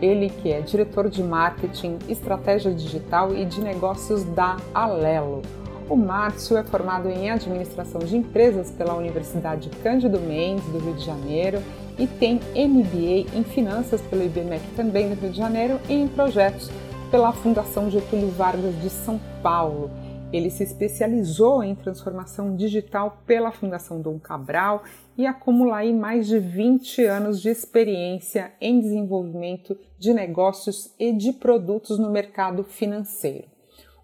ele que é diretor de marketing, estratégia digital e de negócios da Alelo. O Márcio é formado em administração de empresas pela Universidade Cândido Mendes do Rio de Janeiro e tem MBA em finanças pelo IBMEC também do Rio de Janeiro e em projetos pela Fundação Getúlio Vargas de São Paulo. Ele se especializou em transformação digital pela Fundação Dom Cabral e acumula aí mais de 20 anos de experiência em desenvolvimento de negócios e de produtos no mercado financeiro.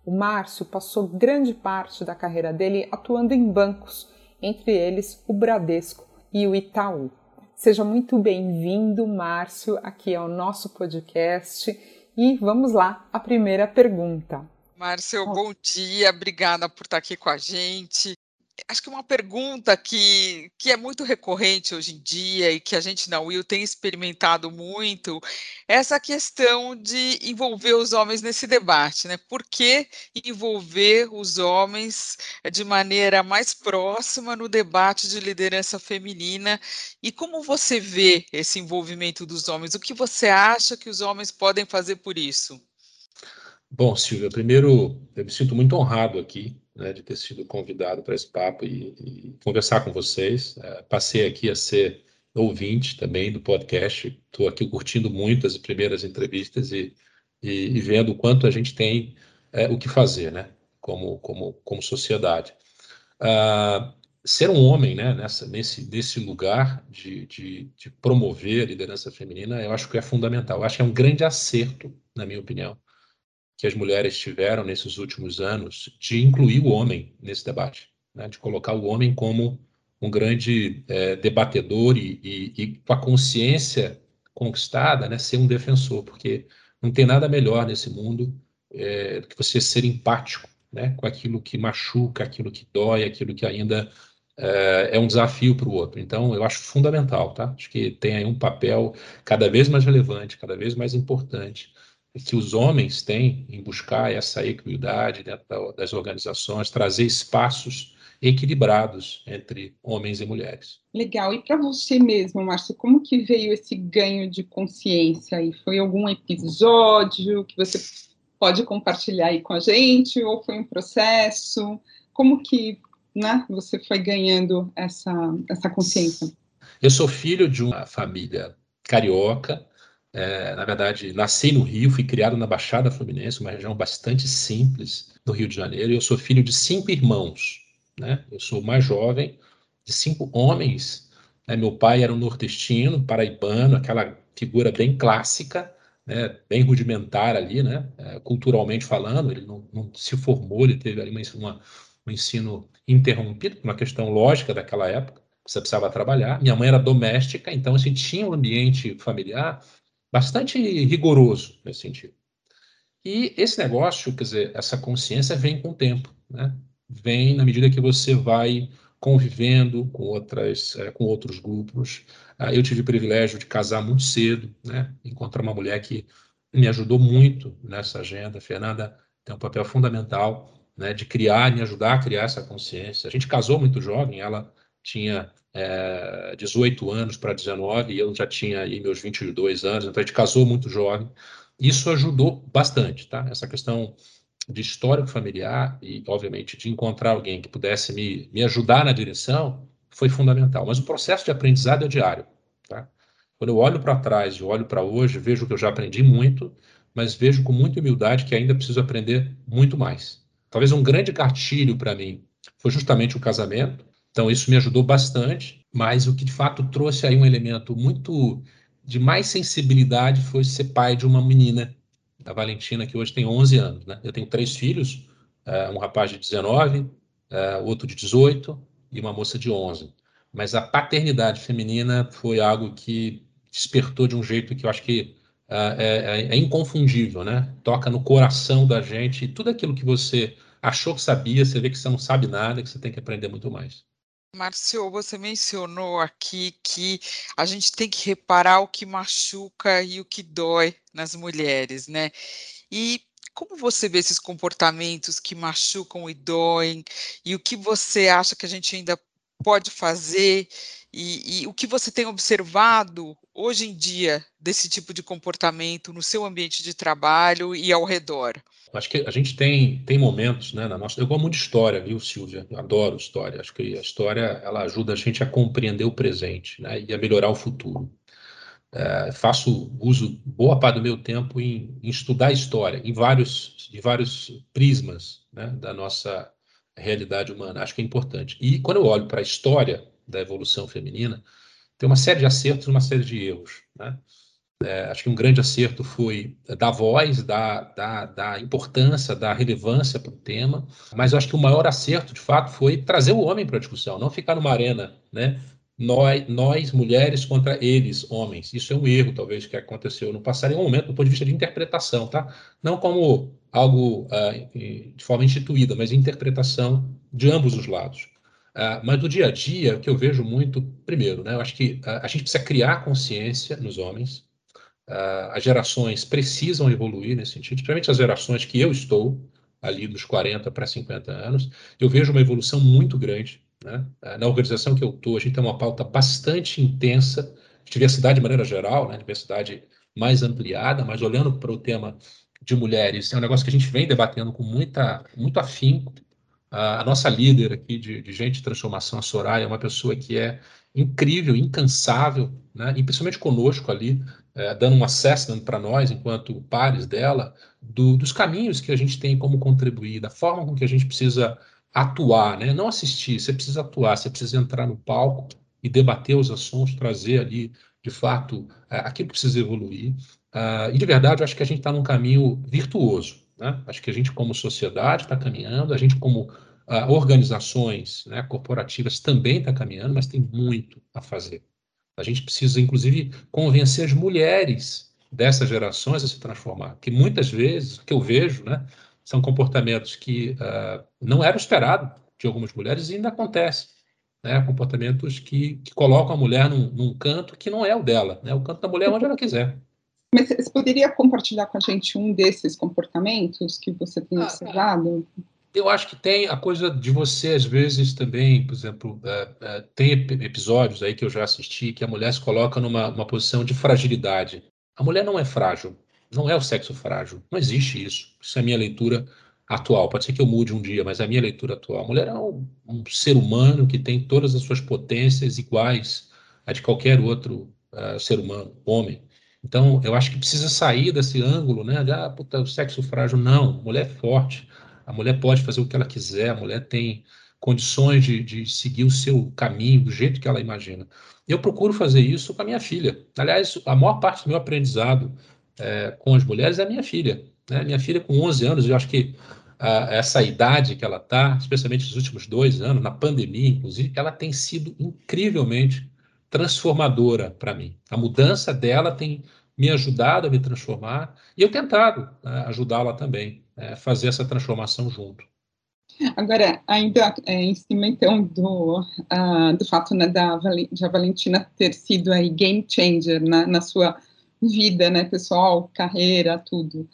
O Márcio passou grande parte da carreira dele atuando em bancos, entre eles o Bradesco e o Itaú. Seja muito bem-vindo, Márcio, aqui ao nosso podcast. E vamos lá, a primeira pergunta. Márcio, bom dia, obrigada por estar aqui com a gente. Acho que uma pergunta que, que é muito recorrente hoje em dia e que a gente na Will tem experimentado muito é essa questão de envolver os homens nesse debate, né? Por que envolver os homens de maneira mais próxima no debate de liderança feminina e como você vê esse envolvimento dos homens? O que você acha que os homens podem fazer por isso? Bom, Silvia, primeiro eu me sinto muito honrado aqui né, de ter sido convidado para esse papo e, e, conversar com vocês. É, passei aqui a ser ouvinte também do podcast. Estou aqui curtindo muito as primeiras entrevistas e, e, e vendo o quanto a gente tem é, o que fazer, né, como, como, como sociedade. Ah, ser um homem, né, nessa, nesse, nesse lugar de, de, de promover a liderança feminina, eu acho que é fundamental. Eu acho que é um grande acerto, na minha opinião que as mulheres tiveram nesses últimos anos de incluir o homem nesse debate, né? de colocar o homem como um grande é, debatedor e, e, e, com a consciência conquistada, né, ser um defensor, porque não tem nada melhor nesse mundo é, do que você ser empático né, com aquilo que machuca, aquilo que dói, aquilo que ainda é, é um desafio para o outro. Então, eu acho fundamental, tá? Acho que tem aí um papel cada vez mais relevante, cada vez mais importante que os homens têm em buscar essa equidade dentro das organizações, trazer espaços equilibrados entre homens e mulheres. Legal. E para você mesmo, Márcio, como que veio esse ganho de consciência? E foi algum episódio que você pode compartilhar aí com a gente? Ou foi um processo? Como que né, você foi ganhando essa, essa consciência? Eu sou filho de uma família carioca, é, na verdade, nasci no Rio, fui criado na Baixada Fluminense, uma região bastante simples do Rio de Janeiro, eu sou filho de cinco irmãos. Né? Eu sou o mais jovem de cinco homens. Né? Meu pai era um nordestino, paraibano, aquela figura bem clássica, né? bem rudimentar ali, né? É, culturalmente falando. Ele não, não, se formou, ele teve ali uma, um ensino interrompido, uma questão lógica daquela época. Você precisava trabalhar. Minha mãe era doméstica, então a gente tinha um ambiente familiar bastante rigoroso nesse sentido. E esse negócio, quer dizer, essa consciência vem com o tempo, né? Vem na medida que você vai convivendo com outras, é, com outros grupos. Ah, eu tive o privilégio de casar muito cedo, né? Encontrar uma mulher que me ajudou muito nessa agenda. A Fernanda tem um papel fundamental, né? De criar, me ajudar a criar essa consciência. A gente casou muito jovem. Ela tinha é, 18 anos para 19 e eu já tinha aí meus 22 anos, então a gente casou muito jovem. Isso ajudou bastante, tá? Essa questão de histórico familiar e, obviamente, de encontrar alguém que pudesse me, me ajudar na direção foi fundamental. Mas o processo de aprendizado é diário, tá? Quando eu olho para trás e olho para hoje, vejo que eu já aprendi muito, mas vejo com muita humildade que ainda preciso aprender muito mais. Talvez um grande gatilho para mim foi justamente o casamento, então, isso me ajudou bastante, mas o que de fato trouxe aí um elemento muito de mais sensibilidade foi ser pai de uma menina, da Valentina, que hoje tem 11 anos. Né? Eu tenho três filhos, uh, um rapaz de 19, uh, eh, outro de 18 e uma moça de 11. Mas a paternidade feminina foi algo que despertou de um jeito que eu acho que é, é, é, inconfundível, né? Toca no coração da gente. Tudo aquilo que você achou que sabia, você vê que você não sabe nada, que você tem que aprender muito mais. Márcio, você mencionou aqui que a gente tem que reparar o que machuca e o que dói nas mulheres, né? E como você vê esses comportamentos que machucam e doem? E o que você acha que a gente ainda pode fazer? E, e, o que você tem observado hoje em dia desse tipo de comportamento no seu ambiente de trabalho e ao redor? Acho que a gente tem, tem momentos, né, na nossa. Eu gosto muito de história, viu, Silvia? Adoro história. Acho que a história ela ajuda a gente a compreender o presente, né, e a melhorar o futuro. É, faço uso boa parte do meu tempo em, em estudar história, em vários, de vários prismas, né, da nossa realidade humana. Acho que é importante. E quando eu olho para a história da evolução feminina, tem uma série de acertos e uma série de erros, né? É, acho que um grande acerto foi dar voz, dar, dar, dar importância, dar relevância para o tema, mas acho que o maior acerto, de fato, foi trazer o homem para a discussão, não ficar numa arena, né? Nós, nós, mulheres, contra eles, homens. Isso é um erro, talvez, que aconteceu no passado, em um momento, do ponto de vista de interpretação, tá? Não como algo uh, de forma instituída, mas interpretação de ambos os lados. Uh, mas no dia a dia, o que eu vejo muito, primeiro, né? Eu acho que uh, a gente precisa criar consciência nos homens, Uh, as gerações precisam evoluir nesse sentido, principalmente as gerações que eu estou, ali dos 40 para 50 anos, eu vejo uma evolução muito grande. Né? Na organização que eu estou, a gente tem uma pauta bastante intensa, de diversidade de maneira geral, né? diversidade mais ampliada, mas olhando para o tema de mulheres, é um negócio que a gente vem debatendo com muita, muito afinco. A nossa líder aqui de, de gente de transformação, a Soraya, é uma pessoa que é incrível, incansável, né? e principalmente conosco ali, é, dando um assessment para nós, enquanto pares dela, do, dos caminhos que a gente tem como contribuir, da forma com que a gente precisa atuar, né? não assistir, você precisa atuar, você precisa entrar no palco e debater os assuntos, trazer ali, de fato, é, aquilo que precisa evoluir. Uh, e, de verdade, eu acho que a gente está num caminho virtuoso. Né? Acho que a gente, como sociedade, está caminhando, a gente, como uh, organizações né, corporativas, também está caminhando, mas tem muito a fazer. A gente precisa, inclusive, convencer as mulheres dessas gerações a se transformar, que muitas vezes, o que eu vejo, né, são comportamentos que uh, não eram esperados de algumas mulheres e ainda acontecem. Né, comportamentos que, que, colocam a mulher num, num, canto que não é o dela, né, o canto da mulher é onde ela quiser. Mas você poderia compartilhar com a gente um desses comportamentos que você tem ah, observado? Eu acho que tem a coisa de você, às vezes, também, por exemplo, é, é, tem episódios aí que eu já assisti que a mulher se coloca numa, posição de fragilidade. A mulher não é frágil, não é o sexo frágil, não existe isso. Isso é a minha leitura atual. Pode ser que eu mude um dia, mas é a minha leitura atual. A mulher é um, um ser humano que tem todas as suas potências iguais a de qualquer outro uh, ser humano, homem. Então, eu acho que precisa sair desse ângulo, né? De, ah, puta, o sexo frágil. Não, mulher é forte a mulher pode fazer o que ela quiser, a mulher tem condições de, de seguir o seu caminho do jeito que ela imagina. Eu procuro fazer isso com a minha filha. Aliás, a maior parte do meu aprendizado é, com as mulheres é a minha filha. Né? Minha filha, com 11 anos, eu acho que a, essa idade que ela está, especialmente nos últimos dois anos, na pandemia, inclusive, ela tem sido incrivelmente transformadora para mim. A mudança dela tem me ajudado a me transformar e eu tentado né, ajudá-la também é, fazer essa transformação junto. Agora, ainda é, em cima, então, do, uh, do fato né, da, de a Valentina ter sido aí game changer na, na sua vida, né, pessoal, carreira, tudo.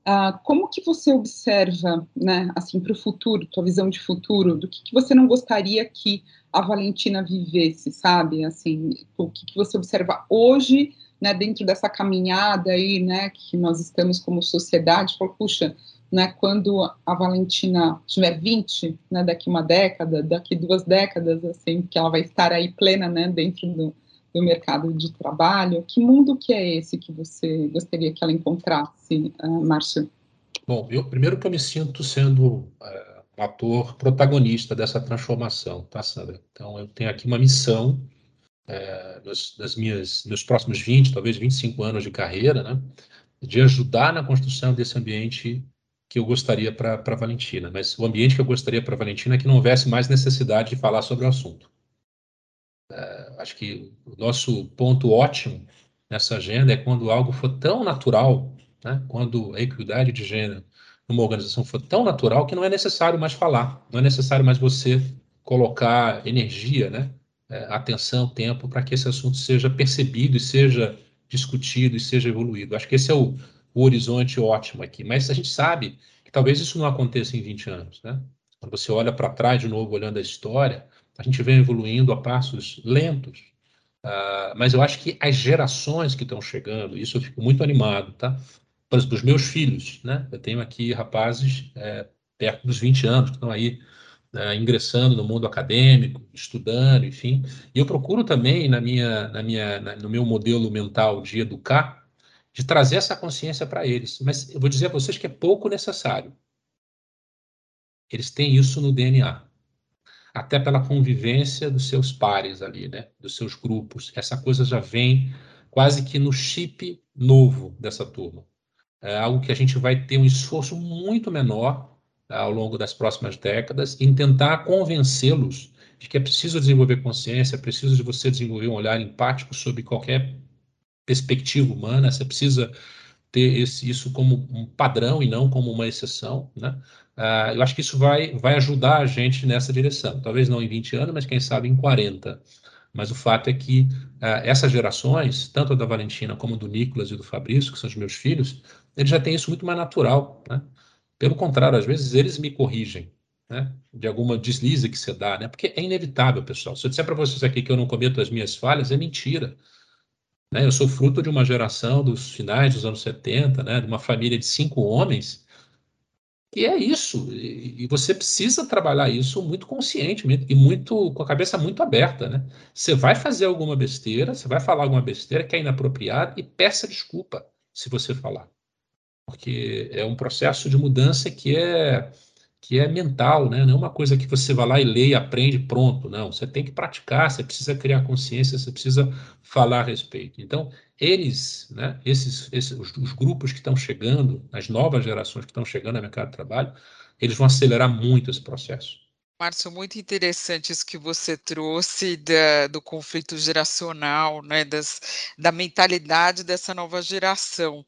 Uh, como que você observa, né, assim, para o futuro, tua visão de futuro, do que, que você não gostaria que a Valentina vivesse, sabe? Assim, o que, que você observa hoje, né, dentro dessa caminhada aí, né, que nós estamos como sociedade, puxa, né, quando a Valentina tiver 20, né, daqui uma década, daqui duas décadas, assim, que ela vai estar aí plena, né, dentro do, do mercado de trabalho, que mundo que é esse que você gostaria que ela encontrasse, uh, Márcio? Bom, eu primeiro que eu me sinto sendo uh, um ator protagonista dessa transformação, tá, Sandra? Então, eu tenho aqui uma missão uh, nos, nas minhas, meus próximos 20, talvez 25 anos de carreira, né, de ajudar na construção desse ambiente que eu gostaria para Valentina, mas o ambiente que eu gostaria para Valentina é que não houvesse mais necessidade de falar sobre o assunto. É, acho que o nosso ponto ótimo nessa agenda é quando algo for tão natural, né? quando a equidade de gênero numa organização for tão natural que não é necessário mais falar, não é necessário mais você colocar energia, né? É, atenção, tempo para que esse assunto seja percebido e seja discutido e seja evoluído. Acho que esse é o, o horizonte ótimo aqui. Mas a gente sabe que talvez isso não aconteça em 20 anos, né? Quando você olha para trás de novo, olhando a história, a gente vem evoluindo a passos lentos. Uh, mas eu acho que as gerações que estão chegando, isso eu fico muito animado, tá? Exemplo, os meus filhos, né? Eu tenho aqui rapazes é, perto dos 20 anos que estão aí né, ingressando no mundo acadêmico, estudando, enfim. E eu procuro também na minha, na minha, na, no meu modelo mental de educar, de trazer essa consciência para eles. Mas eu vou dizer a vocês que é pouco necessário. Eles têm isso no DNA. Até pela convivência dos seus pares ali, né? Dos seus grupos. Essa coisa já vem quase que no chip novo dessa turma. É algo que a gente vai ter um esforço muito menor tá, ao longo das próximas décadas em tentar convencê-los de que é preciso desenvolver consciência, é preciso de você desenvolver um olhar empático sobre qualquer perspectiva humana, você precisa ter esse, isso como um padrão e não como uma exceção, né? Uh, eu acho que isso vai, vai ajudar a gente nessa direção. Talvez não em 20 anos, mas quem sabe em 40. Mas o fato é que uh, essas gerações, tanto a da Valentina como do Nicolas e do Fabrício, que são os meus filhos, eles já têm isso muito mais natural. Né? Pelo contrário, às vezes eles me corrigem né? de alguma deslize que você dá, né? porque é inevitável, pessoal. Se eu disser para vocês aqui que eu não cometo as minhas falhas, é mentira. Né? Eu sou fruto de uma geração dos finais dos anos 70, né? de uma família de cinco homens, e é isso. E, você precisa trabalhar isso muito conscientemente e muito com a cabeça muito aberta, né? Você vai fazer alguma besteira, você vai falar alguma besteira que é inapropriada e peça desculpa se você falar. Porque é um processo de mudança que é que é mental, né? Não é uma coisa que você vai lá e lê e aprende pronto, não. Você tem que praticar, você precisa criar consciência, você precisa falar a respeito. Então, eles, né, esses, esses os, os grupos que estão chegando, as novas gerações que estão chegando no mercado de trabalho, eles vão acelerar muito esse processo. Márcio, muito interessante isso que você trouxe da, do conflito geracional, né, das, da mentalidade dessa nova geração.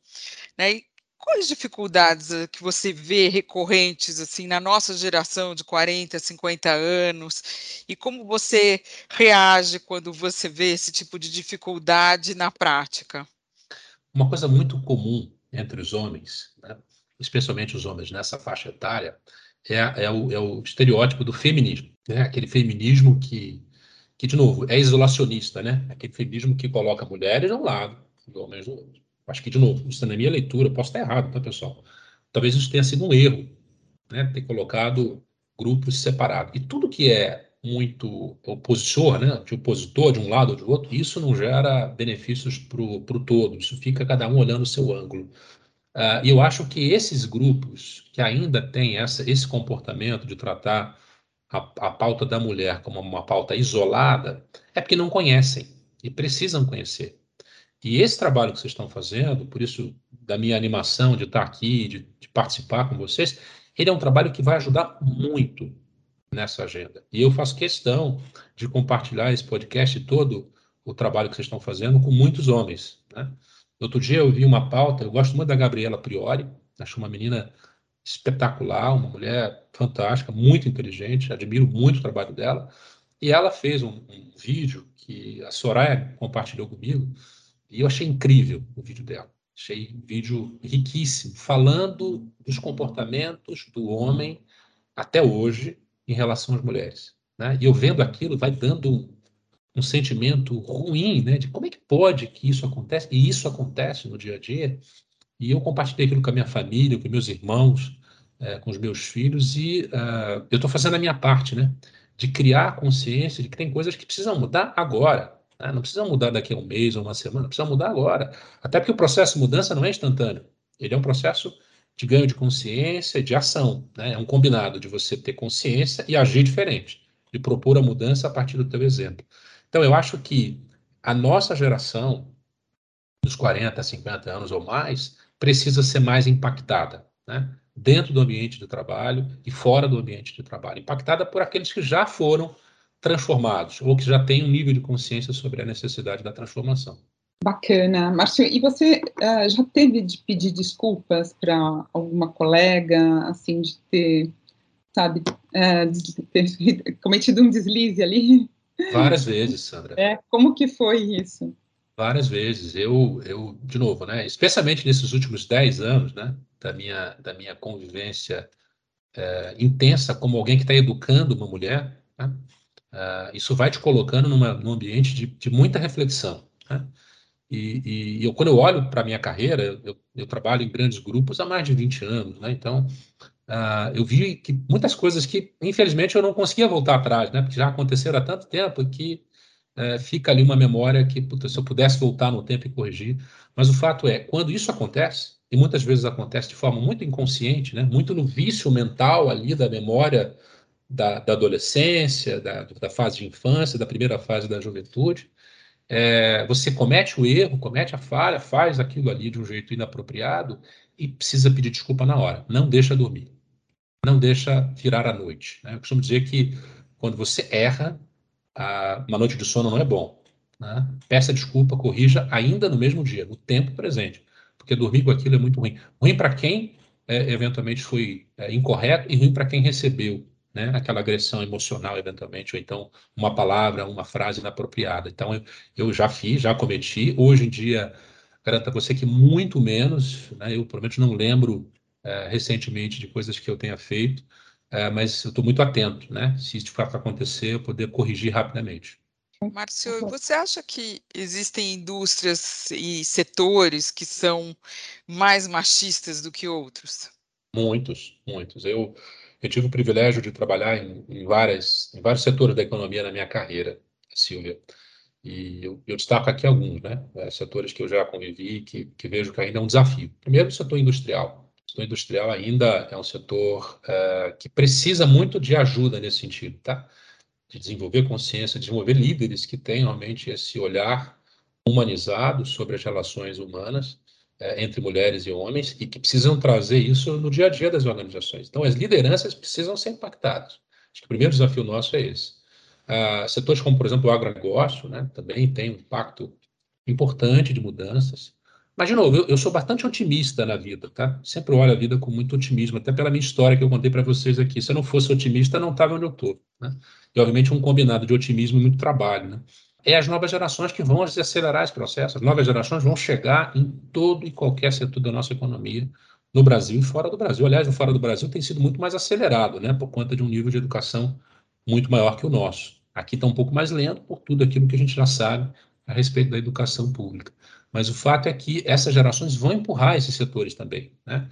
Né? Quais dificuldades eh, que você vê recorrentes assim na nossa geração de 40, 50 anos? E como você reage quando você vê esse tipo de dificuldade na prática? Uma coisa muito comum entre os homens, né, especialmente os homens nessa faixa etária, é, é, o, é o, estereótipo do feminismo. Né? Aquele feminismo que, que, de novo, é isolacionista, né? aquele feminismo que coloca mulheres de um lado e homens do outro. Acho que, de novo, isso na minha leitura, posso estar errado, tá, pessoal? Talvez isso tenha sido um erro, né? Ter colocado grupos separados. E tudo que é muito opositor, né? De opositor de um lado ou de outro, isso não gera benefícios para o todo. Isso fica cada um olhando o seu ângulo. Uh, e eu acho que esses grupos que ainda têm essa, esse comportamento de tratar a, a pauta da mulher como uma pauta isolada, é porque não conhecem e precisam conhecer. E esse trabalho que vocês estão fazendo, por isso da minha animação de estar aqui, de, de, participar com vocês, ele é um trabalho que vai ajudar muito nessa agenda. E eu faço questão de compartilhar esse podcast todo o trabalho que vocês estão fazendo com muitos homens. Né? Outro dia eu vi uma pauta, eu gosto muito da Gabriela Priori, acho uma menina espetacular, uma mulher fantástica, muito inteligente, admiro muito o trabalho dela. E ela fez um, um vídeo que a Soraya compartilhou comigo, e eu achei incrível o vídeo dela. Achei um vídeo riquíssimo, falando dos comportamentos do homem até hoje em relação às mulheres. Né? E eu vendo aquilo, vai dando um, sentimento ruim, né? De como é que pode que isso acontece? E isso acontece no dia a dia. E eu compartilhei aquilo com a minha família, com meus irmãos, é, com os meus filhos, e uh, eu estou fazendo a minha parte, né? De criar consciência de que tem coisas que precisam mudar agora. Né? Não precisa mudar daqui a um mês ou uma semana, precisa mudar agora. Até porque o processo de mudança não é instantâneo. Ele é um processo de ganho de consciência, de ação. Né? É um combinado de você ter consciência e agir diferente, de propor a mudança a partir do teu exemplo. Então, eu acho que a nossa geração, dos 40, 50 anos ou mais, precisa ser mais impactada, né? dentro do ambiente de trabalho e fora do ambiente de trabalho. Impactada por aqueles que já foram transformados ou que já têm um nível de consciência sobre a necessidade da transformação. Bacana. Márcio, e você uh, já teve de pedir desculpas para alguma colega, assim, de ter, sabe, uh, de ter cometido um deslize ali? Várias vezes, Sandra. É, como que foi isso? Várias vezes. Eu, eu de novo, né, especialmente nesses últimos 10 anos, né, da minha, da minha convivência é, intensa como alguém que está educando uma mulher, né, uh, isso vai te colocando numa, num ambiente de, de muita reflexão. Né? E, e eu, quando eu olho para a minha carreira, eu, eu, trabalho em grandes grupos há mais de 20 anos, né? Então, uh, eu vi que muitas coisas que, infelizmente, eu não conseguia voltar atrás, né? Porque já aconteceram há tanto tempo que uh, fica ali uma memória que, puta, se eu pudesse voltar no tempo e corrigir. Mas o fato é, quando isso acontece, e muitas vezes acontece de forma muito inconsciente, né? Muito no vício mental ali da memória da, da adolescência, da, da fase de infância, da primeira fase da juventude, é, você comete o erro, comete a falha, faz aquilo ali de um jeito inapropriado e precisa pedir desculpa na hora. Não deixa dormir. Não deixa virar a noite. Né? Eu costumo dizer que quando você erra, a, uma noite de sono não é bom. Né? Peça desculpa, corrija ainda no mesmo dia, no tempo presente. Porque dormir com aquilo é muito ruim. Ruim para quem é, eventualmente foi é, incorreto e ruim para quem recebeu né, aquela agressão emocional, eventualmente, ou então uma palavra, uma frase inapropriada. Então, eu, eu já fiz, já cometi. Hoje em dia, garanto a você que muito menos, né, eu menos não lembro é, recentemente de coisas que eu tenha feito, é, mas eu estou muito atento, né? Se isso for acontecer, eu poder corrigir rapidamente. Márcio, você acha que existem indústrias e setores que são mais machistas do que outros? Muitos, muitos. Eu, eu tive o privilégio de trabalhar em, em, várias, em vários setores da economia na minha carreira, Silvia. E eu, eu destaco aqui alguns, né? É, setores que eu já convivi, que, que vejo que ainda é um desafio. Primeiro, o setor industrial. O setor industrial ainda é um setor é, que precisa muito de ajuda nesse sentido, tá? De desenvolver consciência, desenvolver líderes que tenham realmente esse olhar humanizado sobre as relações humanas é, entre mulheres e homens e que precisam trazer isso no dia a dia das organizações. Então, as lideranças precisam ser impactadas. Acho que o primeiro desafio nosso é esse. Ah, setores como, por exemplo, o agronegócio, né, também tem um impacto importante de mudanças. Mas, de novo, eu, eu, sou bastante otimista na vida, tá? Sempre olho a vida com muito otimismo, até pela minha história que eu contei para vocês aqui. Se eu não fosse otimista, não estava onde eu estou, né? E, obviamente, um combinado de otimismo e muito trabalho, né? É as novas gerações que vão acelerar esse processo. As novas gerações vão chegar em todo e qualquer setor da nossa economia, no Brasil e fora do Brasil. Aliás, no fora do Brasil tem sido muito mais acelerado, né, por conta de um nível de educação muito maior que o nosso. Aqui está um pouco mais lento por tudo aquilo que a gente já sabe a respeito da educação pública. Mas o fato é que essas gerações vão empurrar esses setores também, né?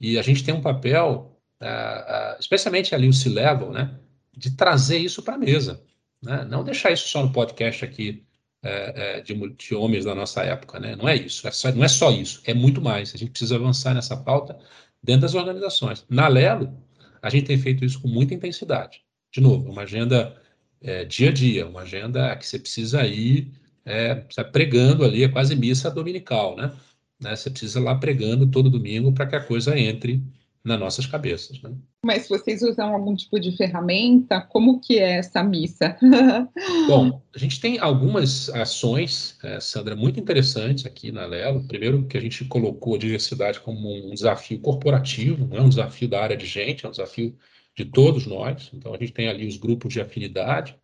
E a gente tem um papel, uh, uh, especialmente ali o C-Level, né, de trazer isso para a mesa. Né? Não deixar isso só no podcast aqui é, é, de, de, homens da nossa época. Né? Não é isso, é só, não é só isso, é muito mais. A gente precisa avançar nessa pauta dentro das organizações. Na Lelo, a gente tem feito isso com muita intensidade. De novo, uma agenda é, dia a dia, uma agenda que você precisa ir é, pregando ali, é quase missa dominical, né? né? Você precisa ir lá pregando todo domingo para que a coisa entre nas nossas cabeças. Né? Mas vocês usam algum tipo de ferramenta? Como que é essa missa? Bom, a gente tem algumas ações, é, Sandra, muito interessantes aqui na Lelo. Primeiro que a gente colocou a diversidade como um desafio corporativo, não é um desafio da área de gente, é um desafio de todos nós. Então a gente tem ali os grupos de afinidade,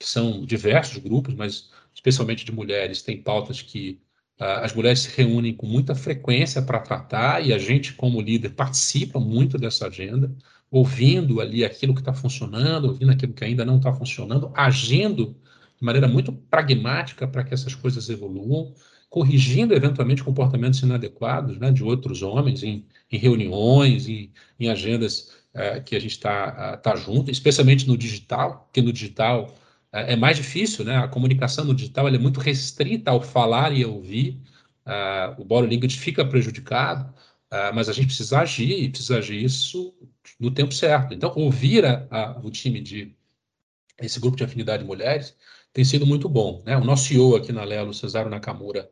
que são diversos grupos, mas especialmente de mulheres, tem pautas que as mulheres se reúnem com muita frequência para tratar e a gente, como líder, participa muito dessa agenda, ouvindo ali aquilo que está funcionando, ouvindo aquilo que ainda não está funcionando, agindo de maneira muito pragmática para que essas coisas evoluam, corrigindo eventualmente comportamentos inadequados né, de outros homens em, em reuniões, em, em agendas uh, que a gente está uh, tá junto, especialmente no digital, porque no digital é, é mais difícil, né? A comunicação no digital é muito restrita ao falar e ouvir. Uh, o body language fica prejudicado, uh, mas a gente precisa agir e precisa agir isso no tempo certo. Então, ouvir a, a, o time de esse grupo de afinidade de mulheres tem sido muito bom. Né? O nosso CEO aqui na Lelo, Cesaro Nakamura,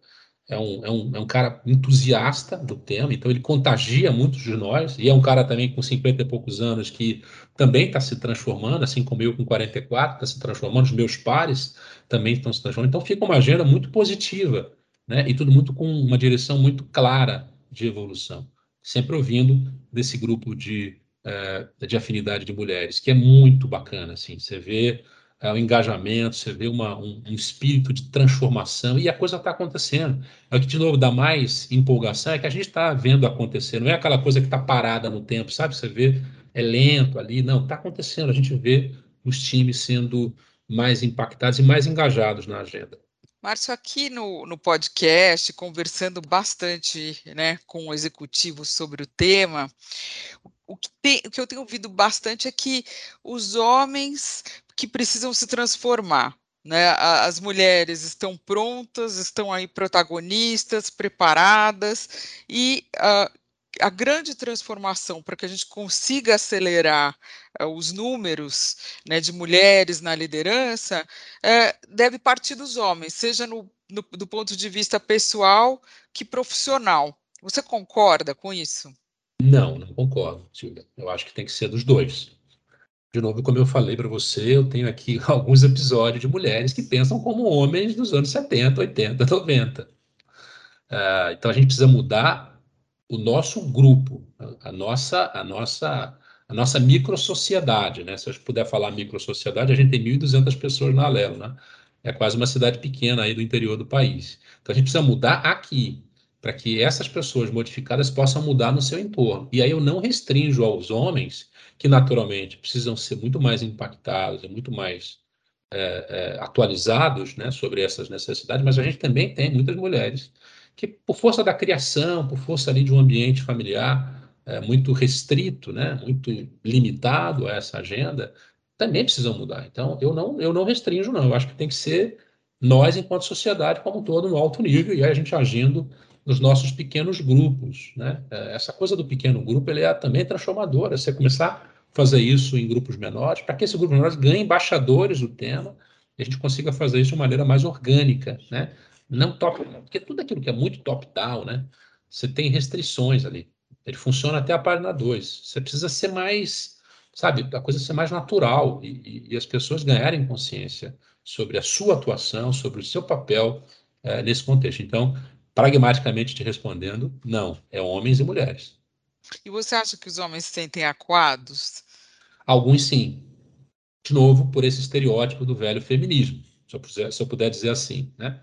é um, é, um, é um cara entusiasta do tema, então ele contagia muitos de nós, e é um cara também com 50 e poucos anos que também está se transformando, assim como eu com 44, está se transformando, os meus pares também estão se transformando. Então fica uma agenda muito positiva né? E tudo muito com uma direção muito clara de evolução, sempre ouvindo desse grupo de, uh, de afinidade de mulheres, que é muito bacana, assim, você vê uh, o engajamento, você vê uma, um, um, espírito de transformação e a coisa está acontecendo. É o que, de novo, dá mais empolgação, é que a gente está vendo acontecer, não é aquela coisa que está parada no tempo, sabe? Você vê, é lento ali, não, está acontecendo, a gente vê os times sendo mais impactados e mais engajados na agenda. Márcio, aqui no, no podcast, conversando bastante né, com o executivo sobre o tema, o que, tem, o que eu tenho ouvido bastante é que os homens que precisam se transformar, né? As mulheres estão prontas, estão aí protagonistas, preparadas, e uh, a grande transformação para que a gente consiga acelerar uh, os números né, de mulheres na liderança uh, deve partir dos homens, seja no, no, do ponto de vista pessoal que profissional. Você concorda com isso? Não, não concordo, Silvia. Eu acho que tem que ser dos dois. De novo, como eu falei para você, eu tenho aqui alguns episódios de mulheres que pensam como homens dos anos 70, 80, 90. Uh, então a gente precisa mudar o nosso grupo, a nossa, a nossa, a nossa microsociedade, né? Se eu puder falar microsociedade, a gente tem 1.200 pessoas na Alelo, né? É quase uma cidade pequena aí do interior do país. Então a gente precisa mudar aqui, para que essas pessoas modificadas possam mudar no seu entorno. E aí eu não restringo aos homens, que naturalmente precisam ser muito mais impactados e muito mais é, é, atualizados né, sobre essas necessidades, mas a gente também tem muitas mulheres que por força da criação, por força ali de um ambiente familiar é, muito restrito, né, muito limitado a essa agenda, também precisam mudar. Então, eu não, eu não restringo, não. Eu acho que tem que ser nós, enquanto sociedade, como um todo, no alto nível, e aí a gente agindo nos nossos pequenos grupos. Né? É, essa coisa do pequeno grupo ele é também transformadora. Você começar a fazer isso em grupos menores, para que esses grupos menores ganhem embaixadores do tema, e a gente consiga fazer isso de maneira mais orgânica. Né? Não top, porque tudo aquilo que é muito top-down, né? Você tem restrições ali. Ele funciona até a página 2. Você precisa ser mais, sabe, a coisa ser mais natural e, e, e, as pessoas ganharem consciência sobre a sua atuação, sobre o seu papel é, nesse contexto. Então, pragmaticamente te respondendo, não, é homens e mulheres. E você acha que os homens se sentem aquados? Alguns sim. De novo, por esse estereótipo do velho feminismo, se eu, puder, se eu puder dizer assim, né?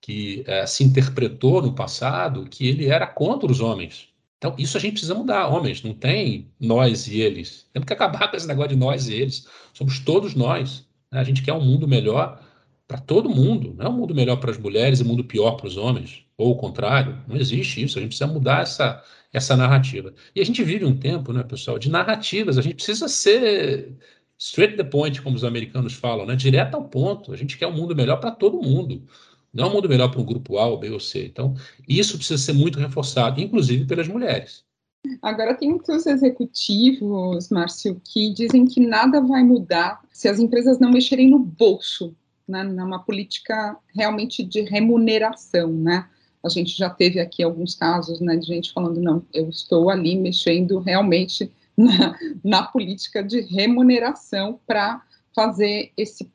que é, se interpretou no passado que ele era contra os homens. Então, isso a gente precisa mudar. Homens, não tem nós e eles. Temos que acabar com esse negócio de nós e eles. Somos todos nós. Né? A gente quer um mundo melhor para todo mundo. Não é um mundo melhor para as mulheres e um mundo pior para os homens. Ou o contrário. Não existe isso. A gente precisa mudar essa, essa narrativa. E a gente vive um tempo, né, pessoal, de narrativas. A gente precisa ser straight to the point, como os americanos falam, né? direto ao ponto. A gente quer um mundo melhor para todo mundo. Não é um mundo melhor para um grupo A, ou B ou C. Então, isso precisa ser muito reforçado, inclusive pelas mulheres. Agora, tem muitos executivos, Márcio, que dizem que nada vai mudar se as empresas não mexerem no bolso, né, numa política realmente de remuneração, né? A gente já teve aqui alguns casos, né, de gente falando, não, eu estou ali mexendo realmente na, na política de remuneração para fazer esse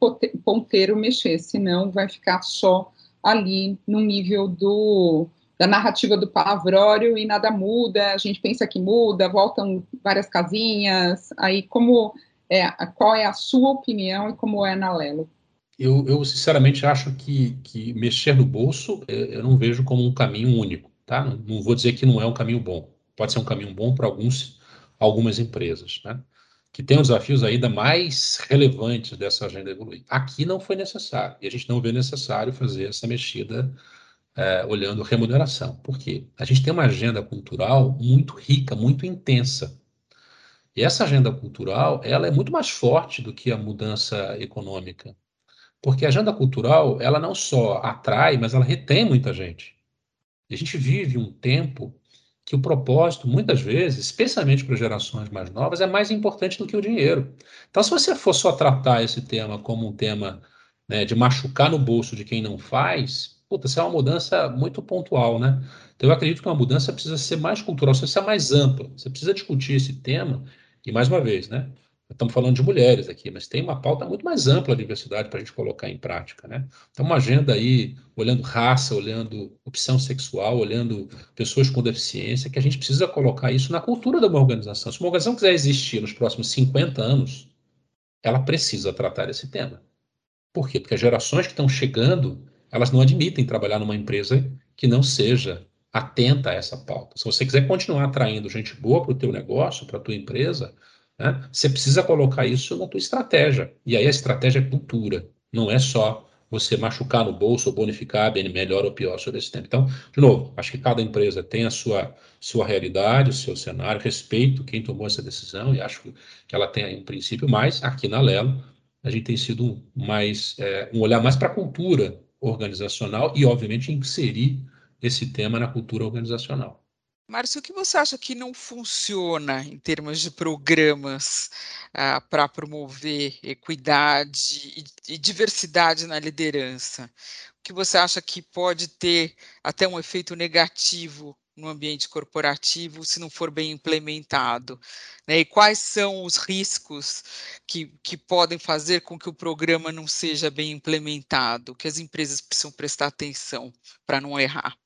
ponteiro mexer, senão vai ficar só ali no nível do, da narrativa do palavrório e nada muda, a gente pensa que muda, voltam várias casinhas, aí como é, qual é a sua opinião e como é na Lelo? Eu, eu sinceramente acho que, que mexer no bolso é, eu não vejo como um caminho único, tá? Não, vou dizer que não é um caminho bom, pode ser um caminho bom para alguns, algumas empresas, né? que tem os desafios ainda mais relevantes dessa agenda evoluir. Aqui não foi necessário, e a gente não vê necessário fazer essa mexida é, olhando remuneração. Por quê? A gente tem uma agenda cultural muito rica, muito intensa. E essa agenda cultural, ela é muito mais forte do que a mudança econômica. Porque a agenda cultural, ela não só atrai, mas ela retém muita gente. A gente vive um tempo que o propósito, muitas vezes, especialmente para gerações mais novas, é mais importante do que o dinheiro. Então, se você for só tratar esse tema como um tema né, de machucar no bolso de quem não faz, puta, isso é uma mudança muito pontual, né? Então, eu acredito que uma mudança precisa ser mais cultural, precisa ser mais ampla. Você precisa discutir esse tema, e mais uma vez, né? Estamos falando de mulheres aqui, mas tem uma pauta muito mais ampla de diversidade para a gente colocar em prática. Né? Então, uma agenda aí, olhando raça, olhando opção sexual, olhando pessoas com deficiência, que a gente precisa colocar isso na cultura de uma organização. Se uma organização quiser existir nos próximos 50 anos, ela precisa tratar esse tema. Por quê? Porque as gerações que estão chegando, elas não admitem trabalhar numa empresa que não seja atenta a essa pauta. Se você quiser continuar atraindo gente boa para o teu negócio, para a tua empresa, né? Você precisa colocar isso na tua estratégia. E aí a estratégia é cultura, não é só você machucar no bolso ou bonificar bem melhor ou pior sobre esse tempo. Então, de novo, acho que cada empresa tem a sua, sua realidade, o seu cenário, respeito quem tomou essa decisão e acho que ela tem um princípio, mas aqui na Lelo a gente tem sido mais é, um olhar mais para a cultura organizacional e, obviamente, inserir esse tema na cultura organizacional. Márcio, o que você acha que não funciona em termos de programas ah, para promover equidade e, e, diversidade na liderança? O que você acha que pode ter até um efeito negativo no ambiente corporativo se não for bem implementado? Né? E quais são os riscos que, que podem fazer com que o programa não seja bem implementado? Que as empresas precisam prestar atenção para não errar?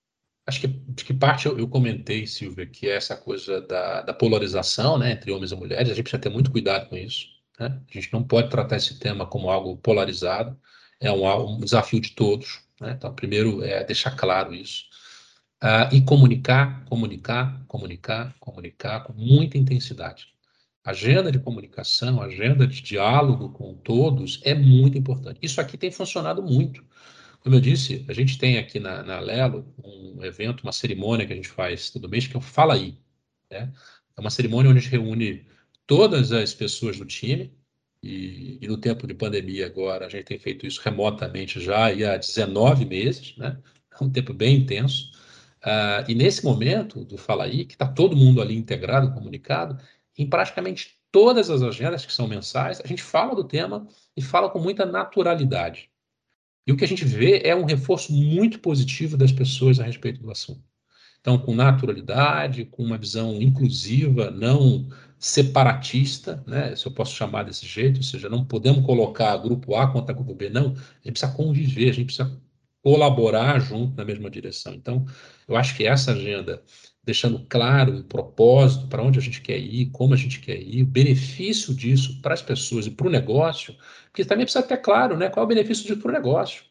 Acho que, acho que parte eu, eu, comentei, Silvia, que é essa coisa da, da, polarização né, entre homens e mulheres. A gente precisa ter muito cuidado com isso. Né? A gente não pode tratar esse tema como algo polarizado. É um, um desafio de todos. Né? Então, primeiro é deixar claro isso. Uh, e comunicar, comunicar, comunicar, comunicar com muita intensidade. Agenda de comunicação, agenda de diálogo com todos é muito importante. Isso aqui tem funcionado muito. Como eu disse, a gente tem aqui na, na Lelo um evento, uma cerimônia que a gente faz todo mês, que é o Fala Aí. Né? É uma cerimônia onde a gente reúne todas as pessoas do time, e, e, no tempo de pandemia agora, a gente tem feito isso remotamente já há 19 meses, né? É um tempo bem intenso. Uh, e nesse momento do Fala Aí, que está todo mundo ali integrado, comunicado, em praticamente todas as agendas que são mensais, a gente fala do tema e fala com muita naturalidade. E o que a gente vê é um reforço muito positivo das pessoas a respeito do assunto. Então, com naturalidade, com uma visão inclusiva, não separatista, né, se eu posso chamar desse jeito, ou seja, não podemos colocar grupo A contra grupo B, não. A gente precisa conviver, a gente precisa colaborar junto na mesma direção. Então, eu acho que essa agenda, deixando claro o propósito, para onde a gente quer ir, como a gente quer ir, o benefício disso para as pessoas e para o negócio, porque também precisa ter claro né, qual é o benefício disso para o negócio.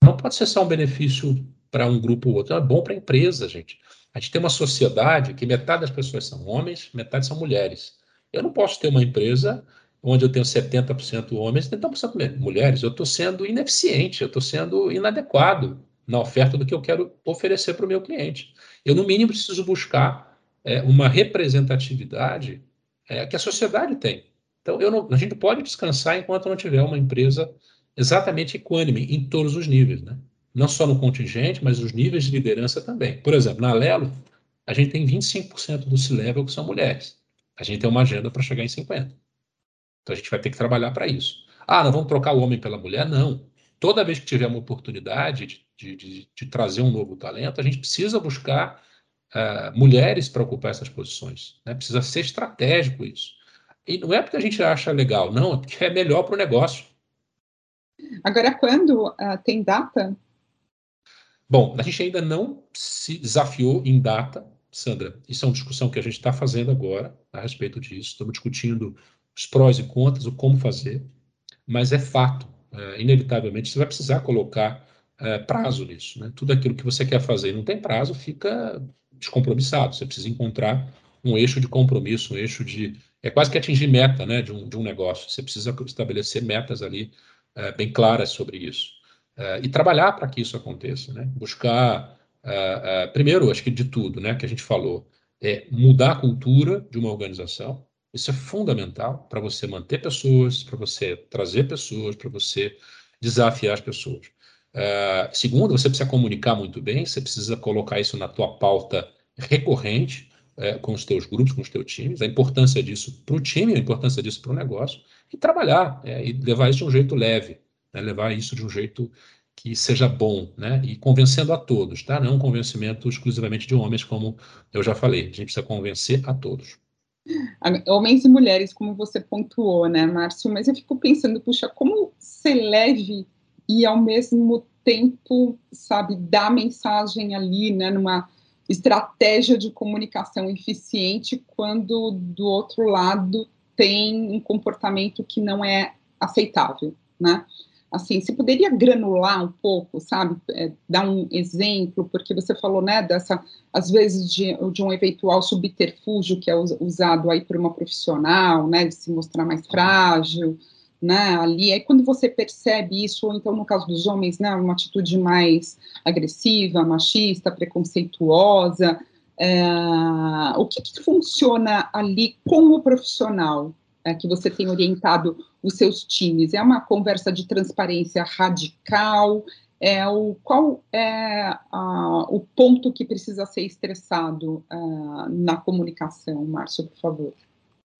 Não pode ser só um benefício para um grupo ou outro, é bom para a empresa, gente. A gente tem uma sociedade que metade das pessoas são homens, metade são mulheres. Eu não posso ter uma empresa onde eu tenho 70% homens e 30% mulheres. Eu estou sendo ineficiente, eu estou sendo inadequado na oferta do que eu quero oferecer para o meu cliente. Eu, no mínimo, preciso buscar é, uma representatividade é, que a sociedade tem. Então, não, a gente pode descansar enquanto não tiver uma empresa exatamente equânime em todos os níveis, né? Não só no contingente, mas os níveis de liderança também. Por exemplo, na Lelo, a gente tem 25% do C-Level que são mulheres. A gente tem uma agenda para chegar em 50%. Então, a gente vai ter que trabalhar para isso. Ah, não vamos trocar o homem pela mulher? Não. Toda vez que tiver uma oportunidade de, de, de, trazer um novo talento, a gente precisa buscar uh, mulheres para ocupar essas posições. Né? Precisa ser estratégico isso. E não é porque a gente acha legal, não, é porque é melhor para o negócio. Agora, quando uh, tem data? Bom, a gente ainda não se desafiou em data, Sandra. Isso é uma discussão que a gente está fazendo agora a respeito disso. Estamos discutindo os prós e contras, o como fazer, mas é fato, é, inevitavelmente, você vai precisar colocar é, prazo nisso. Né? Tudo aquilo que você quer fazer e não tem prazo fica descompromissado. Você precisa encontrar um eixo de compromisso, um eixo de é quase que atingir meta né, de, um, de um negócio. Você precisa estabelecer metas ali é, bem claras sobre isso. É, e trabalhar para que isso aconteça. Né? Buscar, é, é, primeiro, acho que de tudo né, que a gente falou, é mudar a cultura de uma organização. Isso é fundamental para você manter pessoas, para você trazer pessoas, para você desafiar as pessoas. Uh, segundo, você precisa comunicar muito bem, você precisa colocar isso na tua pauta recorrente, é, com os teus grupos, com os teus times, a importância disso para o time, a importância disso para o negócio, e trabalhar, é, e levar isso de um jeito leve, né, levar isso de um jeito que seja bom, né, e convencendo a todos, tá? Não um convencimento exclusivamente de homens, como eu já falei, a gente precisa convencer a todos. Homens e mulheres, como você pontuou, né, Márcio? Mas eu fico pensando, puxa, como ser leve e ao mesmo tempo, sabe, dar mensagem ali, né, numa estratégia de comunicação eficiente quando do outro lado tem um comportamento que não é aceitável, né? Assim, você poderia granular um pouco, sabe? É, dar um exemplo, porque você falou, né, dessa, às vezes, de, de um eventual subterfúgio que é usado aí por uma profissional, né, de se mostrar mais frágil, né, ali, aí quando você percebe isso, ou então no caso dos homens, né, uma atitude mais agressiva, machista, preconceituosa, é, o que, que, funciona ali com o profissional é, que você tem orientado os seus times? É uma conversa de transparência radical? É o, qual é o ponto que precisa ser estressado uh, na comunicação, Márcio, por favor?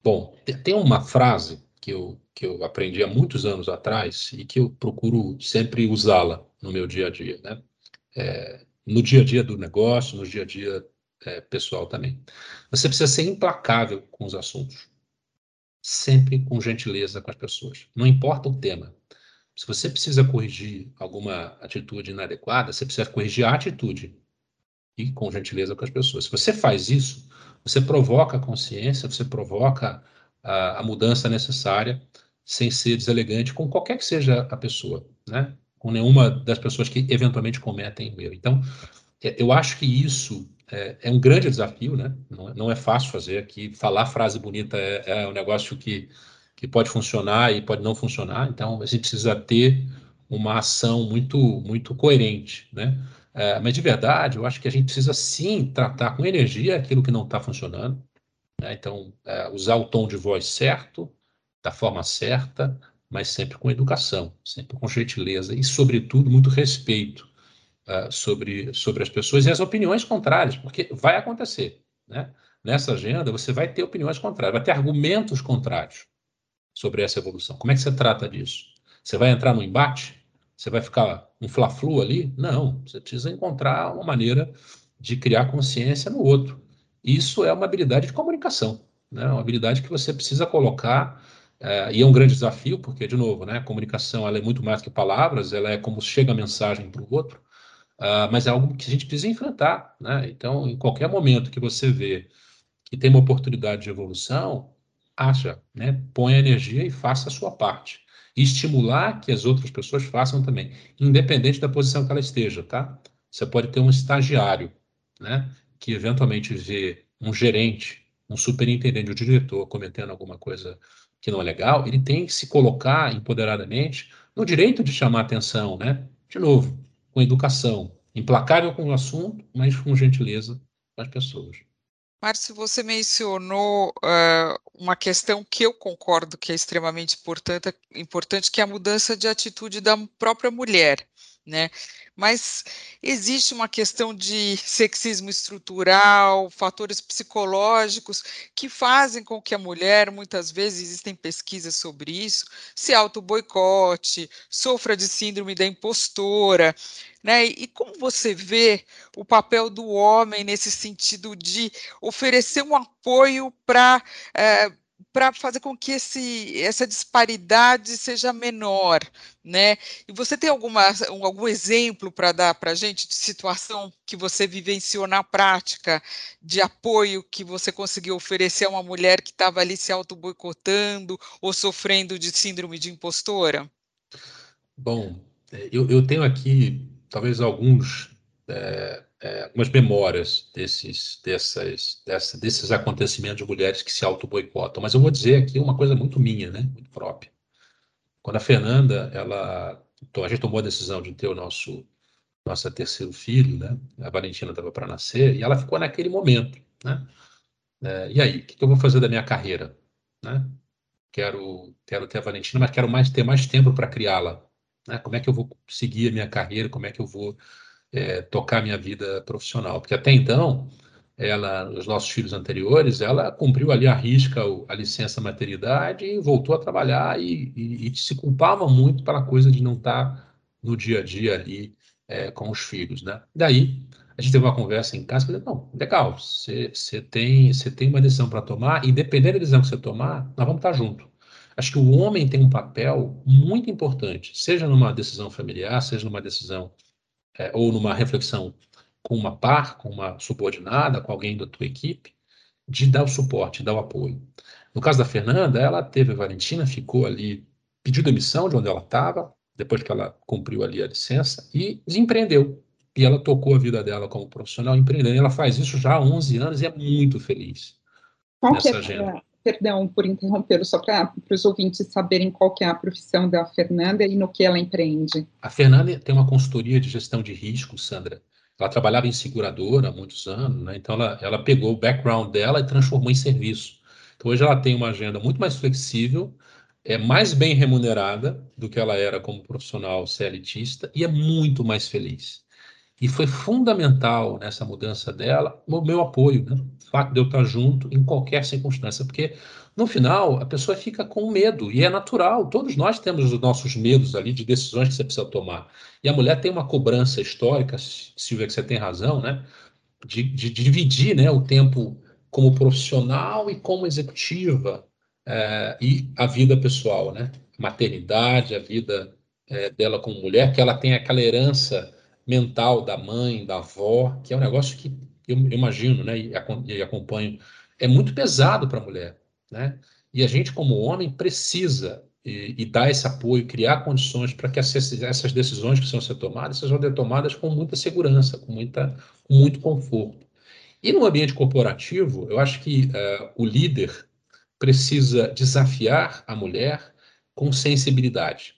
Bom, tem uma frase que eu, que eu aprendi há muitos anos atrás e que eu procuro sempre usá-la no meu dia a dia, né? É, no dia a dia do negócio, no dia a dia é, pessoal também. Você precisa ser implacável com os assuntos sempre com gentileza com as pessoas. Não importa o tema. Se você precisa corrigir alguma atitude inadequada, você precisa corrigir a atitude e com gentileza com as pessoas. Se você faz isso, você provoca a consciência, você provoca a, a mudança necessária sem ser deselegante com qualquer que seja a pessoa, né? Com nenhuma das pessoas que eventualmente cometem o erro. Então, é, eu acho que isso é, é um grande desafio, né? Não, é, não, é fácil fazer aqui. Falar frase bonita é, é um negócio que, que pode funcionar e pode não funcionar. Então, a gente precisa ter uma ação muito, muito coerente, né? É, mas de verdade, eu acho que a gente precisa sim tratar com energia aquilo que não está funcionando. Né? Então, é, usar o tom de voz certo, da forma certa, mas sempre com educação, sempre com gentileza e, sobretudo, muito respeito uh, sobre, sobre as pessoas e as opiniões contrárias, porque vai acontecer. Né? Nessa agenda, você vai ter opiniões contrárias, vai ter argumentos contrários sobre essa evolução. Como é que você trata disso? Você vai entrar no embate? Você vai ficar um fla-flu ali? Não, você precisa encontrar uma maneira de criar consciência no outro. Isso é uma habilidade de comunicação, né? uma habilidade que você precisa colocar, uh, e é um grande desafio, porque, de novo, né, a comunicação ela é muito mais que palavras, ela é como chega a mensagem para o outro, Uh, mas é algo que a gente precisa enfrentar. Né? Então, em qualquer momento que você vê que tem uma oportunidade de evolução, acha, né? a energia e faça a sua parte. E estimular que as outras pessoas façam também, independente da posição que ela esteja. Tá? Você pode ter um estagiário né? que eventualmente vê um gerente, um superintendente, um diretor cometendo alguma coisa que não é legal, ele tem que se colocar empoderadamente no direito de chamar atenção, né? De novo, com educação, implacável com o assunto, mas com gentileza com as pessoas. Márcio, você mencionou uh, uma questão que eu concordo que é extremamente importante, importante, que é a mudança de atitude da própria mulher, né? mas existe uma questão de sexismo estrutural, fatores psicológicos que fazem com que a mulher, muitas vezes existem pesquisas sobre isso, se auto-boicote, sofra de síndrome da impostora, né? E como você vê o papel do homem nesse sentido de oferecer um apoio para é, eh, para fazer com que esse, essa disparidade seja menor, né? E você tem alguma, algum exemplo para dar para a gente de situação que você vivenciou na prática, de apoio que você conseguiu oferecer a uma mulher que estava ali se auto-boicotando ou sofrendo de síndrome de impostora? Bom, é, eu, eu tenho aqui talvez alguns é, é, algumas memórias desses, dessas, dessa, desses acontecimentos de mulheres que se auto-boicotam. Mas eu vou dizer aqui uma coisa muito minha, né? muito própria. Quando a Fernanda, ela, então, a gente tomou a decisão de ter o nosso nossa terceiro filho, né? A Valentina estava para nascer e ela ficou naquele momento, né? É, e aí, o que, que eu vou fazer da minha carreira, né? Quero, quero ter a Valentina, mas quero mais ter mais tempo para criá-la, né? Como é que eu vou seguir a minha carreira? Como é que eu vou é, tocar minha vida profissional. Porque até então, ela, os nossos filhos anteriores, ela cumpriu ali a risca a licença maternidade e voltou a trabalhar e, e, e se culpava muito pela coisa de não estar no dia a dia ali é, com os filhos, né? Daí a gente teve uma conversa em casa, falei, não, legal, você, tem, tem uma decisão para tomar, e dependendo da decisão que você tomar, nós vamos estar juntos. Acho que o homem tem um papel muito importante, seja numa decisão familiar, seja numa decisão é, ou numa reflexão com uma par, com uma subordinada, com alguém da tua equipe, de dar o suporte, dar o apoio. No caso da Fernanda, ela teve a Valentina, ficou ali, pediu demissão de onde ela estava, depois que ela cumpriu ali a licença, e empreendeu. E ela tocou a vida dela como profissional empreendendo. E ela faz isso já há 11 anos e é muito feliz. Qual nessa é, agenda. Perdão por interrompê-lo, só para os ouvintes saberem qual que é a profissão da Fernanda e no que ela empreende. A Fernanda tem uma consultoria de gestão de risco, Sandra. Ela trabalhava em seguradora há muitos anos, né? então ela, ela pegou o background dela e transformou em serviço. Então hoje ela tem uma agenda muito mais flexível, é mais bem remunerada do que ela era como profissional CLTista e é muito mais feliz. E foi fundamental nessa mudança dela o meu apoio, né? o fato de eu estar junto em qualquer circunstância, porque no final a pessoa fica com medo, e é natural, todos nós temos os nossos medos ali de decisões que você precisa tomar. E a mulher tem uma cobrança histórica, Silvia, que você tem razão, né? de, de, dividir né, o tempo como profissional e como executiva, é, e a vida pessoal, né? maternidade, a vida é, dela como mulher, que ela tem aquela herança mental da mãe, da avó, que é um negócio que eu, imagino, né, e, acompanho, é muito pesado para a mulher, né? E a gente, como homem, precisa e, e dar esse apoio, criar condições para que essas, essas decisões que são ser tomadas sejam tomadas com muita segurança, com, muita, com muito conforto. E no ambiente corporativo, eu acho que uh, o líder precisa desafiar a mulher com sensibilidade,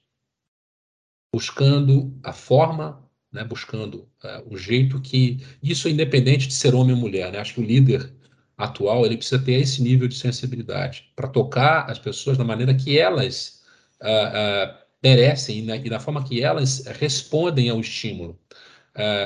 buscando a forma né, buscando uh, o jeito que isso é independente de ser homem ou mulher. Né? Acho que o líder atual ele precisa ter esse nível de sensibilidade para tocar as pessoas da maneira que elas uh, uh, merecem e na, e forma que elas respondem ao estímulo.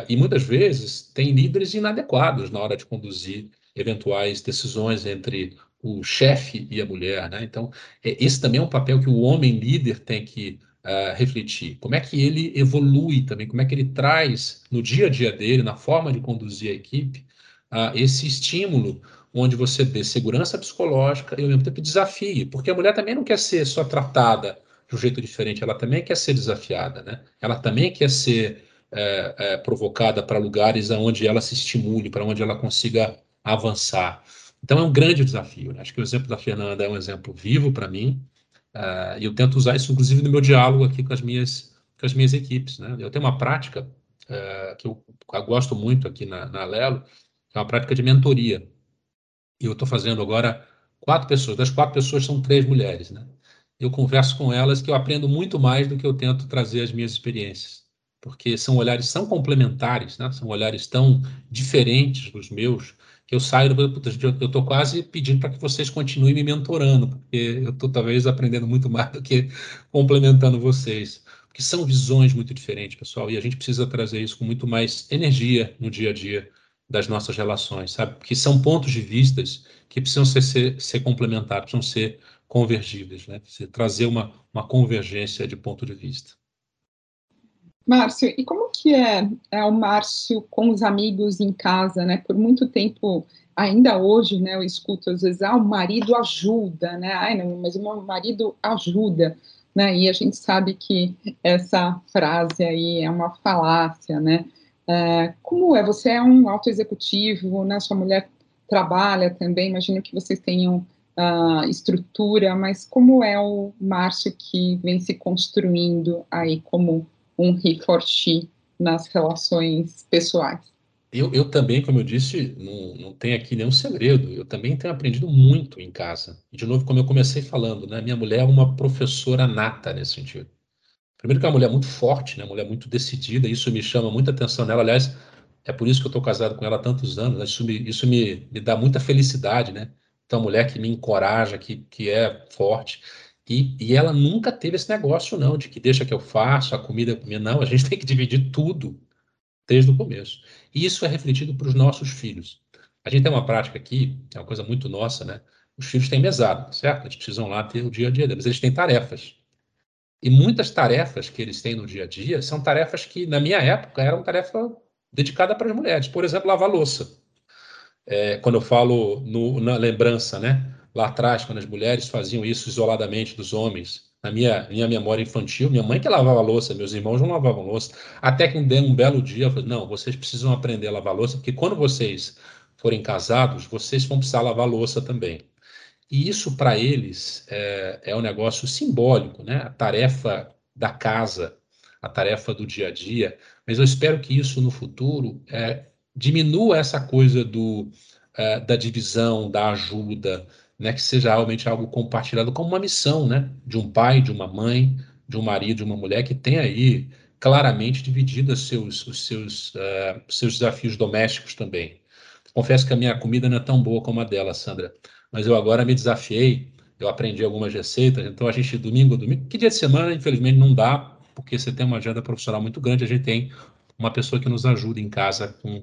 e muitas vezes tem líderes inadequados na hora de conduzir eventuais decisões entre o chefe e a mulher. Né? Então, é, esse também é um papel que o homem líder tem que uh, refletir. Como é que ele evolui também, como é que ele traz no dia a dia dele, na forma de conduzir a equipe, uh, esse estímulo onde você dê segurança psicológica e ao mesmo tempo desafie, porque a mulher também não quer ser só tratada de um jeito diferente, ela também quer ser desafiada, né? Ela também quer ser é, é, provocada para lugares onde ela se estimule, para onde ela consiga avançar. Então é um grande desafio. Né? Acho que o exemplo da Fernanda é um exemplo vivo para mim. Uh, eu tento usar isso, inclusive, no meu diálogo aqui com as minhas, com as minhas equipes. Né? Eu tenho uma prática uh, que eu, eu, gosto muito aqui na, na Lelo, que é uma prática de mentoria. E eu estou fazendo agora quatro pessoas. Das quatro pessoas, são três mulheres. Né? Eu converso com elas que eu aprendo muito mais do que eu tento trazer as minhas experiências. Porque são olhares tão complementares, né? são olhares tão diferentes dos meus, eu saio, eu estou quase pedindo para que vocês continuem me mentorando, porque eu estou talvez aprendendo muito mais do que complementando vocês. Porque são visões muito diferentes, pessoal, e a gente precisa trazer isso com muito mais energia no dia a dia das nossas relações, sabe? Porque são pontos de vistas que precisam ser, ser, ser complementares, precisam ser convergíveis, né? Você trazer uma, uma convergência de ponto de vista. Márcio, e como que é, é o Márcio com os amigos em casa, né? Por muito tempo, ainda hoje, né, eu escuto às vezes, ah, o marido ajuda, né? Ai, não, mas o meu marido ajuda, né? E a gente sabe que essa frase aí é uma falácia, né? É, como é? Você é um auto-executivo, né? Sua mulher trabalha também, imagino que vocês tenham uh, estrutura, mas como é o Márcio que vem se construindo aí como um he nas relações pessoais. Eu, eu também, como eu disse, não, não tem aqui nenhum segredo. Eu também tenho aprendido muito em casa. E, de novo, como eu comecei falando, né, minha mulher é uma professora nata nesse sentido. Primeiro que é uma mulher muito forte, né, uma mulher muito decidida, isso me chama muita atenção nela. Aliás, é por isso que eu estou casado com ela há tantos anos. Né? Isso, me, isso me, me dá muita felicidade, né? Então, mulher que me encoraja, que, que é forte. E, e ela nunca teve esse negócio, não, de que deixa que eu faço, a comida comer. Não, a gente tem que dividir tudo desde o começo. E isso é refletido para os nossos filhos. A gente tem uma prática aqui, é uma coisa muito nossa, né? Os filhos têm mesada, certo? Eles precisam lá ter o dia a dia deles. Eles têm tarefas. E muitas tarefas que eles têm no dia a dia são tarefas que, na minha época, eram tarefas dedicada para as mulheres. Por exemplo, lavar louça. É, quando eu falo no, na lembrança, né? Lá atrás, quando as mulheres faziam isso isoladamente dos homens, na minha, minha memória infantil, minha mãe que lavava louça, meus irmãos não lavavam louça. Até que um belo dia eu falei: não, vocês precisam aprender a lavar louça, porque quando vocês forem casados, vocês vão precisar lavar louça também. E isso, para eles, é, é um negócio simbólico, né? A tarefa da casa, a tarefa do dia a dia. Mas eu espero que isso, no futuro, é, diminua essa coisa do, é, da divisão, da ajuda, né? Que seja realmente algo compartilhado como uma missão, né? De um pai, de uma mãe, de um marido, de uma mulher que tem aí claramente dividido seus, os seus, uh, seus desafios domésticos também. Confesso que a minha comida não é tão boa como a dela, Sandra mas eu agora me desafiei, eu aprendi algumas receitas, então a gente, domingo, domingo, que dia de semana, infelizmente, não dá, porque você tem uma agenda profissional muito grande, a gente tem uma pessoa que nos ajuda em casa com,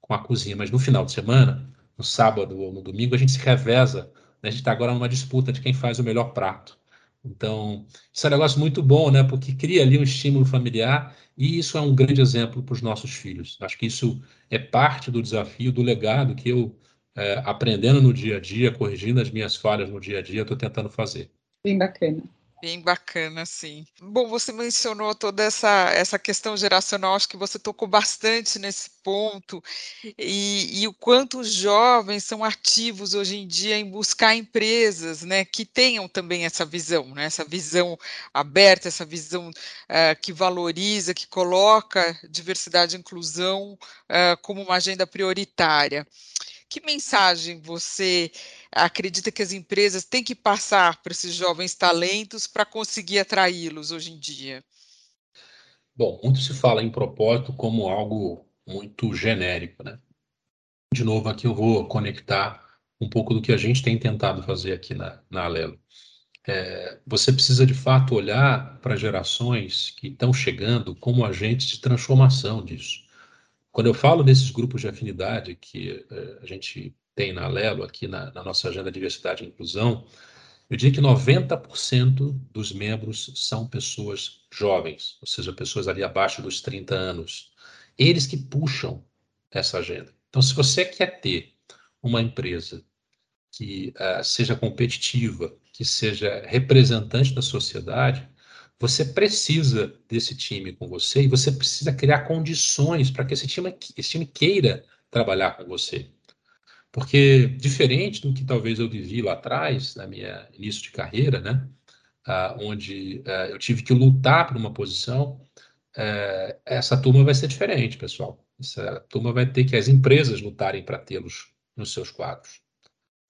com a cozinha, mas no final de semana, no sábado ou no domingo, a gente se reveza? A gente está agora numa disputa de quem faz o melhor prato. Então, isso é um negócio muito bom, né? Porque cria ali um estímulo familiar e isso é um grande exemplo para os nossos filhos. Acho que isso é parte do desafio, do legado que eu é, aprendendo no dia a dia, corrigindo as minhas falhas no dia a dia, estou tentando fazer. Bem bacana. Bem bacana, sim. Bom, você mencionou toda essa, essa questão geracional, acho que você tocou bastante nesse ponto, e, e, o quanto os jovens são ativos hoje em dia em buscar empresas né, que tenham também essa visão, né, essa visão aberta, essa visão uh, que valoriza, que coloca diversidade e inclusão uh, como uma agenda prioritária. Que mensagem você acredita que as empresas têm que passar para esses jovens talentos para conseguir atraí-los hoje em dia? Bom, muito se fala em propósito como algo muito genérico, né? De novo, aqui eu vou conectar um pouco do que a gente tem tentado fazer aqui na, na Alelo. É, você precisa de fato olhar para gerações que estão chegando como agentes de transformação disso. Quando eu falo desses grupos de afinidade que eh, a gente tem na Lelo, aqui na, na nossa agenda Diversidade e Inclusão, eu diria que 90% dos membros são pessoas jovens, ou seja, pessoas ali abaixo dos 30 anos. Eles que puxam essa agenda. Então, se você quer ter uma empresa que uh, seja competitiva, que seja representante da sociedade, você precisa desse time com você e você precisa criar condições para que esse time, esse time queira trabalhar com você. Porque, diferente do que talvez eu vivi lá atrás, na minha início de carreira, né, ah, onde ah, eu tive que lutar por uma posição, eh, essa turma vai ser diferente, pessoal. Essa turma vai ter que as empresas lutarem para tê-los nos seus quadros.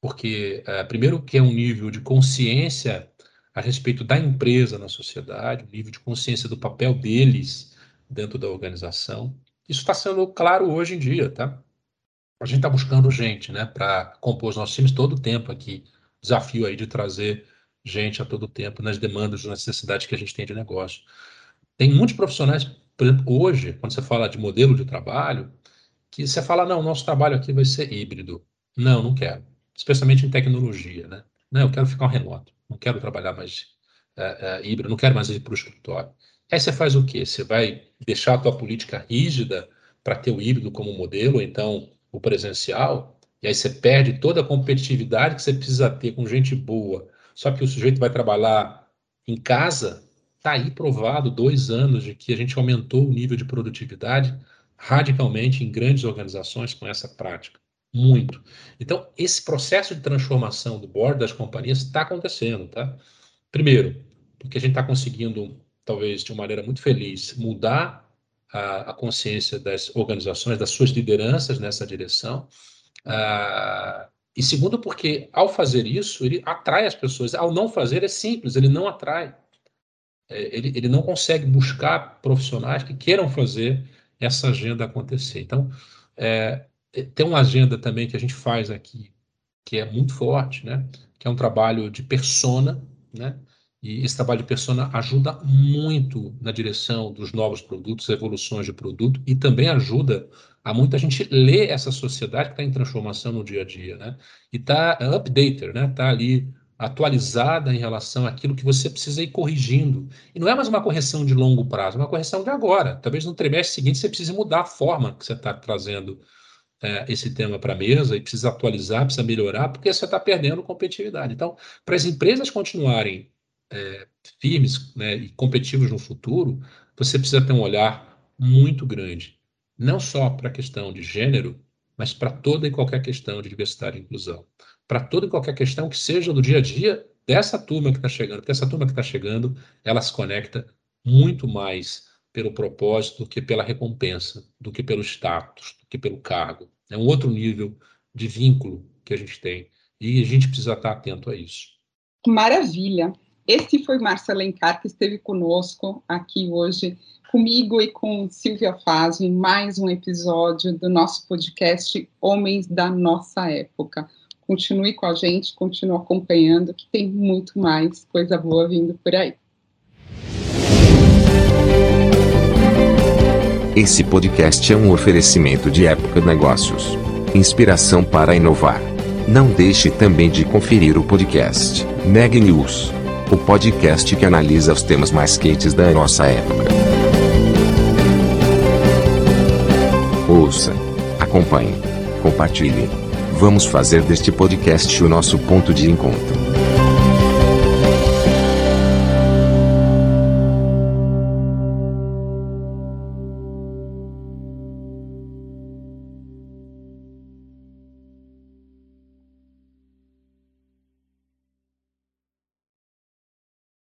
Porque, eh, primeiro, que é um nível de consciência a respeito da empresa na sociedade, o nível de consciência do papel deles dentro da organização. Isso está sendo claro hoje em dia, tá? A gente está buscando gente, né, para compor os nossos times todo o tempo aqui. Desafio aí de trazer gente a todo tempo nas demandas, nas necessidades que a gente tem de negócio. Tem muitos profissionais, por exemplo, hoje, quando você fala de modelo de trabalho, que você fala, não, nosso trabalho aqui vai ser híbrido. Não, não quero. Especialmente em tecnologia, né? Não, eu quero ficar um remoto não quero trabalhar mais uh, uh, híbrido, não quero mais ir para o escritório. Aí você faz o quê? Você vai deixar a tua política rígida para ter o híbrido como modelo, ou então o presencial, e aí você perde toda a competitividade que você precisa ter com gente boa. Só que o sujeito vai trabalhar em casa, está aí provado dois anos de que a gente aumentou o nível de produtividade radicalmente em grandes organizações com essa prática. Muito. Então, esse processo de transformação do board das companhias está acontecendo, tá? Primeiro, porque a gente está conseguindo, talvez de uma maneira muito feliz, mudar a, a, consciência das organizações, das suas lideranças nessa direção. Ah, e segundo, porque ao fazer isso, ele atrai as pessoas. Ao não fazer, é simples, ele não atrai. É, ele, ele não consegue buscar profissionais que queiram fazer essa agenda acontecer. Então, é, tem uma agenda também que a gente faz aqui, que é muito forte, né? Que é um trabalho de persona, né? E esse trabalho de persona ajuda muito na direção dos novos produtos, evoluções de produto, e também ajuda a muita gente ler essa sociedade que está em transformação no dia a dia, né? E está updater, né? Está ali atualizada em relação àquilo que você precisa ir corrigindo. E não é mais uma correção de longo prazo, é uma correção de agora. Talvez no trimestre seguinte você precise mudar a forma que você está trazendo é, esse tema para a mesa e precisa atualizar, precisa melhorar, porque você está perdendo competitividade. Então, para as empresas continuarem é, firmes né, e competitivos no futuro, você precisa ter um olhar muito grande, não só para a questão de gênero, mas para toda e qualquer questão de diversidade e inclusão para toda e qualquer questão que seja do dia a dia dessa turma que está chegando, porque essa turma que está chegando, ela se conecta muito mais pelo propósito do que pela recompensa, do que pelo status, do que pelo cargo. É um outro nível de vínculo que a gente tem e a gente precisa estar atento a isso. Maravilha! Esse foi Márcio Alencar que esteve conosco aqui hoje, comigo e com Silvia Faz, em mais um episódio do nosso podcast Homens da Nossa Época continue com a gente, continue acompanhando, que tem muito mais coisa boa vindo por aí. Esse podcast é um oferecimento de Época Negócios. Inspiração para inovar. Não deixe também de conferir o podcast Neg News, o podcast que analisa os temas mais quentes da nossa época. Ouça, acompanhe, compartilhe. Vamos fazer deste podcast o nosso ponto de encontro.